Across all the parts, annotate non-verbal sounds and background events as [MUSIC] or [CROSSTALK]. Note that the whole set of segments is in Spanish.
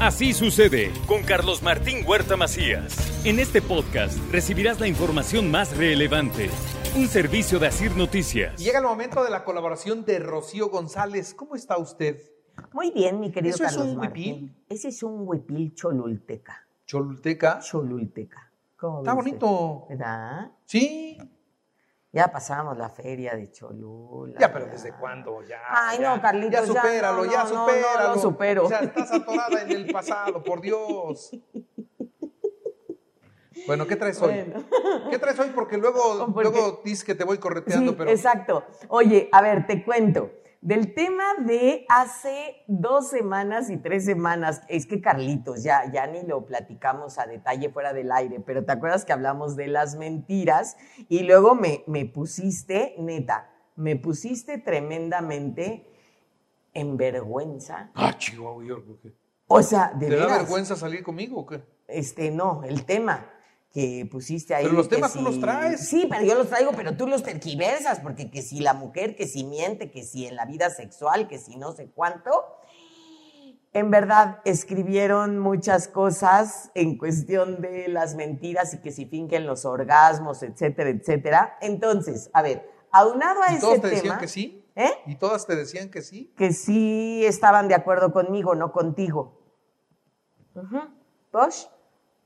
Así sucede con Carlos Martín Huerta Macías. En este podcast recibirás la información más relevante. Un servicio de Asir Noticias. Llega el momento de la colaboración de Rocío González. ¿Cómo está usted? Muy bien, mi querido ¿Eso es Carlos un Martín. huipil? Ese es un huipil cholulteca. Cholulteca. Cholulteca. ¿Cómo Está bonito. ¿Verdad? Sí. Ya pasábamos la feria de Cholula. Ya, pero ¿desde cuándo? Ya. Ay, ya. no, Carlitos, Ya ya, supéralo, ya no, no, no, supéralo. lo supero. O sea, estás atorada en el pasado, por Dios. Bueno, ¿qué traes hoy? ¿Qué traes hoy? Porque luego, [LAUGHS] Porque- luego dices que te voy correteando, Sí, pero. exacto. Oye, a ver, te cuento. Del tema de hace dos semanas y tres semanas, es que Carlitos, ya, ya ni lo platicamos a detalle fuera del aire, pero ¿te acuerdas que hablamos de las mentiras? Y luego me, me pusiste, neta, me pusiste tremendamente en vergüenza. Ah, Chihuahua, creo que- O sea, de ¿Te da vergüenza salir conmigo o qué? Este, no, el tema que pusiste ahí. Pero los temas tú los traes. Sí, pero yo los traigo, pero tú los tergiversas, porque que si la mujer, que si miente, que si en la vida sexual, que si no sé cuánto. En verdad, escribieron muchas cosas en cuestión de las mentiras y que si fingen los orgasmos, etcétera, etcétera. Entonces, a ver, aunado a ¿Y ese todos te tema. decían que sí? ¿Eh? ¿Y todas te decían que sí? que sí estaban de acuerdo conmigo, no contigo. Ujú. ¿Bosh?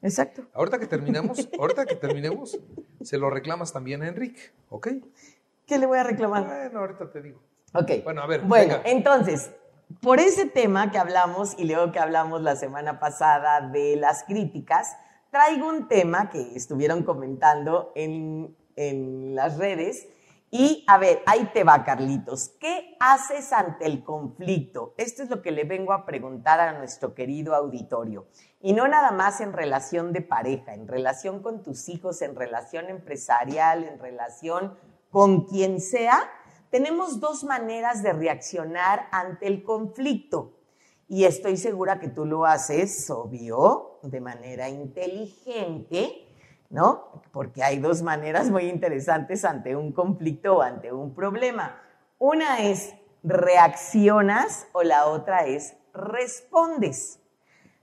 Exacto. Ahorita que terminemos, [LAUGHS] ahorita que terminemos, se lo reclamas también a Enrique, ¿ok? ¿Qué le voy a reclamar? Bueno, ahorita te digo. Ok. Bueno, a ver, Bueno, venga. entonces, por ese tema que hablamos y luego que hablamos la semana pasada de las críticas, traigo un tema que estuvieron comentando en, en las redes. Y a ver, ahí te va, Carlitos. ¿Qué haces ante el conflicto? Esto es lo que le vengo a preguntar a nuestro querido auditorio. Y no nada más en relación de pareja, en relación con tus hijos, en relación empresarial, en relación con quien sea. Tenemos dos maneras de reaccionar ante el conflicto. Y estoy segura que tú lo haces, obvio, de manera inteligente, ¿no? Porque hay dos maneras muy interesantes ante un conflicto o ante un problema. Una es reaccionas o la otra es respondes.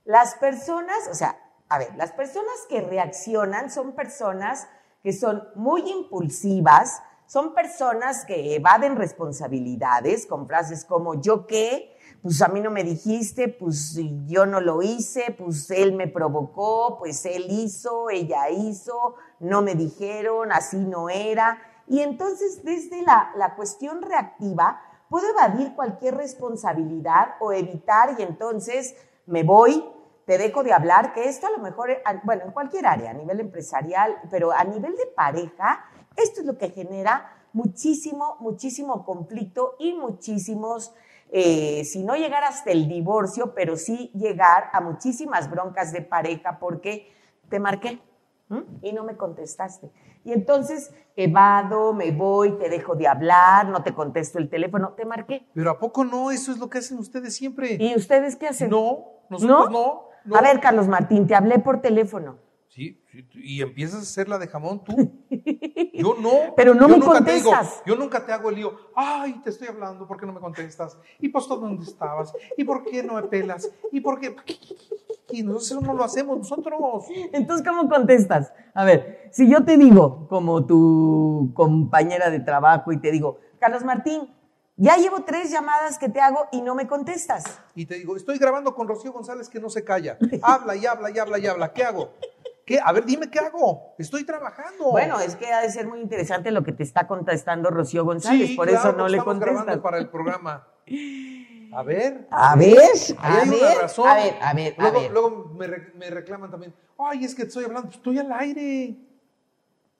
Las personas, o sea, a ver, las personas que reaccionan son personas que son muy impulsivas, son personas que evaden responsabilidades con frases como yo qué, pues a mí no me dijiste, pues yo no lo hice, pues él me provocó, pues él hizo, ella hizo, no me dijeron, así no era. Y entonces desde la, la cuestión reactiva puedo evadir cualquier responsabilidad o evitar y entonces me voy, te dejo de hablar, que esto a lo mejor, bueno, en cualquier área, a nivel empresarial, pero a nivel de pareja, esto es lo que genera muchísimo, muchísimo conflicto y muchísimos, eh, si no llegar hasta el divorcio, pero sí llegar a muchísimas broncas de pareja porque te marqué ¿m? y no me contestaste. Y entonces evado, me voy, te dejo de hablar, no te contesto el teléfono, te marqué. Pero ¿a poco no? Eso es lo que hacen ustedes siempre. ¿Y ustedes qué hacen? No, nosotros no. no. A ver, Carlos Martín, te hablé por teléfono. Sí, y empiezas a hacer la de jamón tú. [LAUGHS] Yo no. Pero no Yo me nunca te digo- contestas. yo nunca te hago el lío. Ay, te estoy hablando, ¿por qué no me contestas? ¿Y pues dónde estabas? ¿Y por qué no me pelas? ¿Y por qué? Y nosotros eso no lo hacemos nosotros. Entonces, ¿cómo contestas? A ver, si yo te digo, como tu compañera de trabajo, y te digo, Carlos Martín, ya llevo tres llamadas que te hago y no me contestas. Y te digo, estoy grabando con Rocío González que no se calla. [LAUGHS] Habla y habla y habla y habla. ¿Qué hago? ¿Qué? A ver, dime qué hago. Estoy trabajando. Bueno, es que ha de ser muy interesante lo que te está contestando Rocío González, Sí, por claro, eso no le contestas. para el programa. A ver. [LAUGHS] A ver, a ver, a ver, a ver, a luego, ver. Luego me, me reclaman también. Ay, es que estoy hablando. Estoy al aire.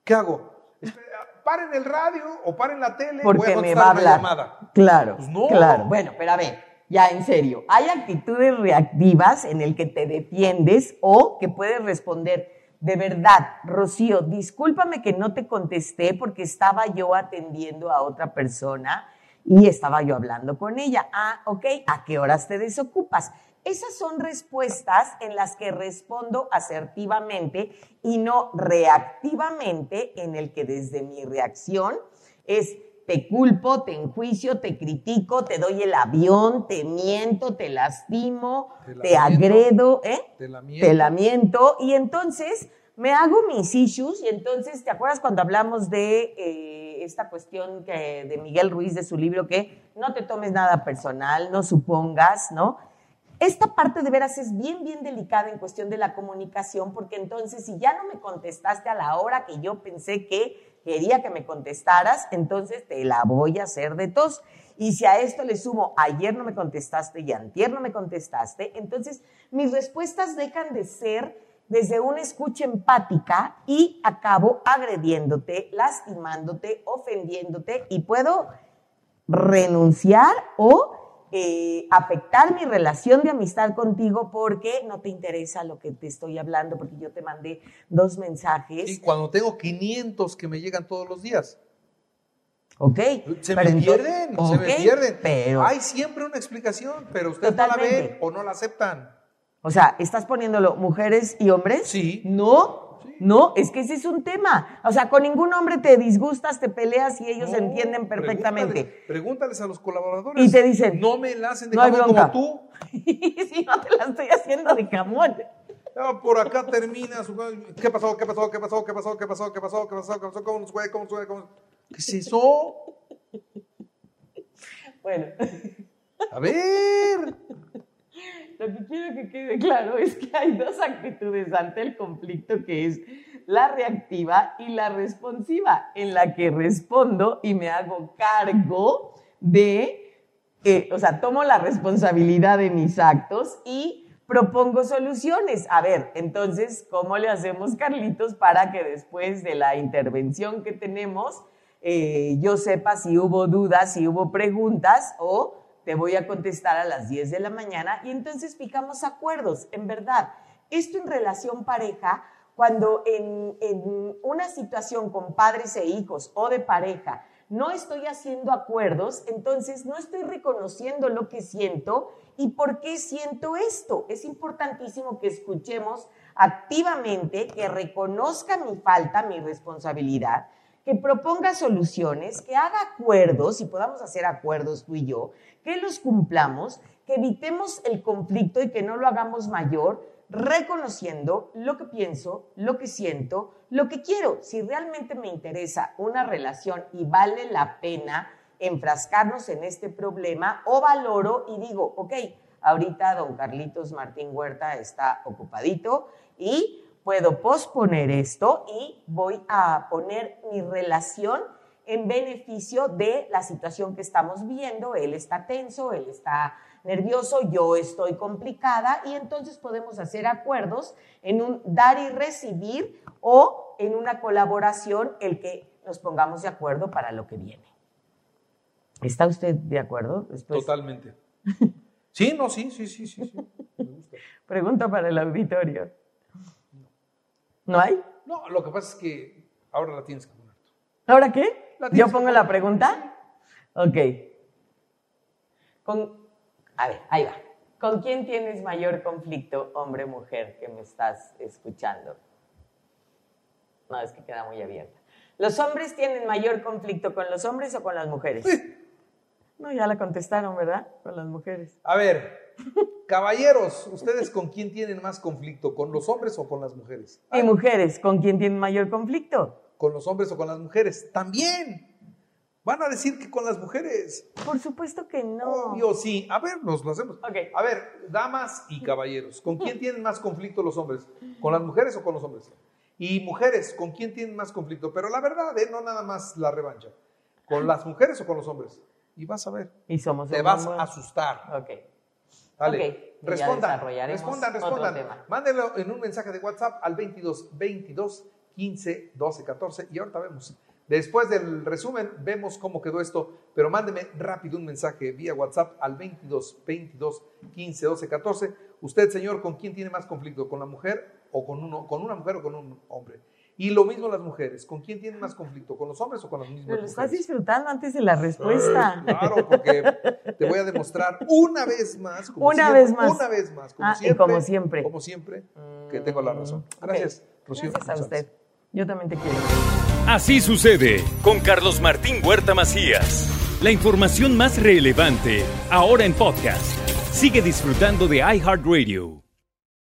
¿Qué hago? Espera, Paren el radio o paren la tele. voy porque a me va a hablar. llamada. Claro, Pues no. claro. Bueno, pero a ver, ya en serio, hay actitudes reactivas en el que te defiendes o que puedes responder. De verdad, Rocío, discúlpame que no te contesté porque estaba yo atendiendo a otra persona y estaba yo hablando con ella. Ah, ok, ¿a qué horas te desocupas? Esas son respuestas en las que respondo asertivamente y no reactivamente en el que desde mi reacción es te culpo, te enjuicio, te critico, te doy el avión, te miento, te lastimo, Te agredo, ¿eh? Te la miento. Te lamento. Y entonces me hago mis issues. Y entonces, ¿te acuerdas cuando hablamos de eh, esta cuestión que, de Miguel Ruiz, de su libro, que no te tomes nada personal, no supongas, ¿no? Esta parte de veras es bien, bien delicada en cuestión de la comunicación, porque entonces si ya no me contestaste a la hora que yo pensé que quería que me contestaras, entonces te la voy a hacer de tos. Y si a esto le sumo, ayer no me contestaste y antier no me contestaste, entonces mis respuestas dejan de ser desde una escucha empática y acabo agrediéndote, lastimándote, ofendiéndote y puedo renunciar o eh, afectar mi relación de amistad contigo porque no te interesa lo que te estoy hablando, porque yo te mandé dos mensajes. Sí, cuando tengo 500 que me llegan todos los días. ¿Ok? Se pero me pierden, se me pierden. Pero, Hay siempre una explicación, pero ustedes no la ven o no la aceptan. o sea, ¿estás poniéndolo mujeres y hombres? Sí. No, Sí. no, es que ese es un tema. O sea, con ningún hombre te disgustas, te peleas y ellos No, entienden perfectamente. Pregúntales, pregúntales a los colaboradores. Y te dicen, no me la hacen de "No bronca". como tú. [LAUGHS] si no te la estoy haciendo de jamón. Ya, por acá termina su... ¿Qué pasó? ¿Qué pasó? ¿Qué pasó? ¿Qué pasó? ¿Qué pasó? ¿Qué pasó? ¿Qué pasó? ¿Qué pasó? ¿Cómo nos fue? ¿Cómo nos fue? ¿Cómo... ¿Qué es eso? Bueno, A ver. Lo que quiero que quede claro es que hay dos actitudes ante el conflicto, que es la reactiva y la responsiva, en la que respondo y me hago cargo de, eh, o sea, tomo la responsabilidad de mis actos y propongo soluciones. A ver, entonces, ¿cómo le hacemos, Carlitos, para que después de la intervención que tenemos, eh, yo sepa si hubo dudas, si hubo preguntas o te voy a contestar a las 10 de la mañana y entonces fijamos acuerdos. En verdad, esto en relación pareja, cuando en, en una situación con padres e hijos o de pareja no estoy haciendo acuerdos, entonces no estoy reconociendo lo que siento y por qué siento esto. Es importantísimo que escuchemos activamente, que reconozca mi falta, mi responsabilidad, que proponga soluciones, que haga acuerdos y podamos hacer acuerdos tú y yo, que los cumplamos, que evitemos el conflicto y que no lo hagamos mayor, reconociendo lo que pienso, lo que siento, lo que quiero. Si realmente me interesa una relación y vale la pena enfrascarnos en este problema, o valoro y digo, ok, ahorita don Carlitos Martín Huerta está ocupadito y puedo posponer esto y voy a poner mi relación en beneficio de la situación que estamos viendo. Él está tenso, él está nervioso, yo estoy complicada y entonces podemos hacer acuerdos en un dar y recibir o en una colaboración el que nos pongamos de acuerdo para lo que viene. ¿Está usted de acuerdo? Después Totalmente. Sí, no, sí, sí, sí, sí. sí. Me gusta. [LAUGHS] pregunta para el auditorio. ¿No hay? No, lo que pasa es que ahora la tienes que poner tú. ¿Ahora qué? ¿Yo pongo la pregunta? Ok. Con, a ver, ahí va. ¿Con quién tienes mayor conflicto, hombre mujer, que me estás escuchando? No, es que queda muy abierta. ¿Los hombres tienen mayor conflicto con los hombres o con las mujeres? No, ya la contestaron, ¿verdad? Con las mujeres. A ver, caballeros, ¿ustedes con quién tienen más conflicto? ¿Con los hombres o con las mujeres? ¿Y mujeres, con quién tienen mayor conflicto? ¿Con los hombres o con las mujeres? También. Van a decir que con las mujeres. Por supuesto que no. Obvio, sí. A ver, nos lo hacemos. Ok. A ver, damas y caballeros, ¿con quién tienen más conflicto los hombres? ¿Con las mujeres o con los hombres? Y mujeres, ¿con quién tienen más conflicto? Pero la verdad, ¿eh? no nada más la revancha. ¿Con las mujeres o con los hombres? Y vas a ver. Y somos Te vas a asustar. Ok. Dale. Ok, y ya respondan, respondan, respondan. Mándenlo en un mensaje de WhatsApp al 22 22 15 12 14 y ahorita vemos. Después del resumen vemos cómo quedó esto, pero mándeme rápido un mensaje vía WhatsApp al 22 22 15 12 14. Usted, señor, ¿con quién tiene más conflicto? ¿Con la mujer o con uno, con una mujer o con un hombre? Y lo mismo las mujeres, ¿con quién tienen más conflicto? ¿Con los hombres o con las mismas Pero lo estás mujeres? disfrutando antes de la respuesta. Claro, porque te voy a demostrar una vez más, como Una siempre, vez más. una vez más, como Ah, y siempre, como siempre. como siempre, que tengo la razón. Gracias, ok. Rocío Gracias a usted. Yo también te quiero. Así sucede con Carlos Martín Huerta Macías. La información más relevante ahora en podcast. Sigue disfrutando de iHeartRadio.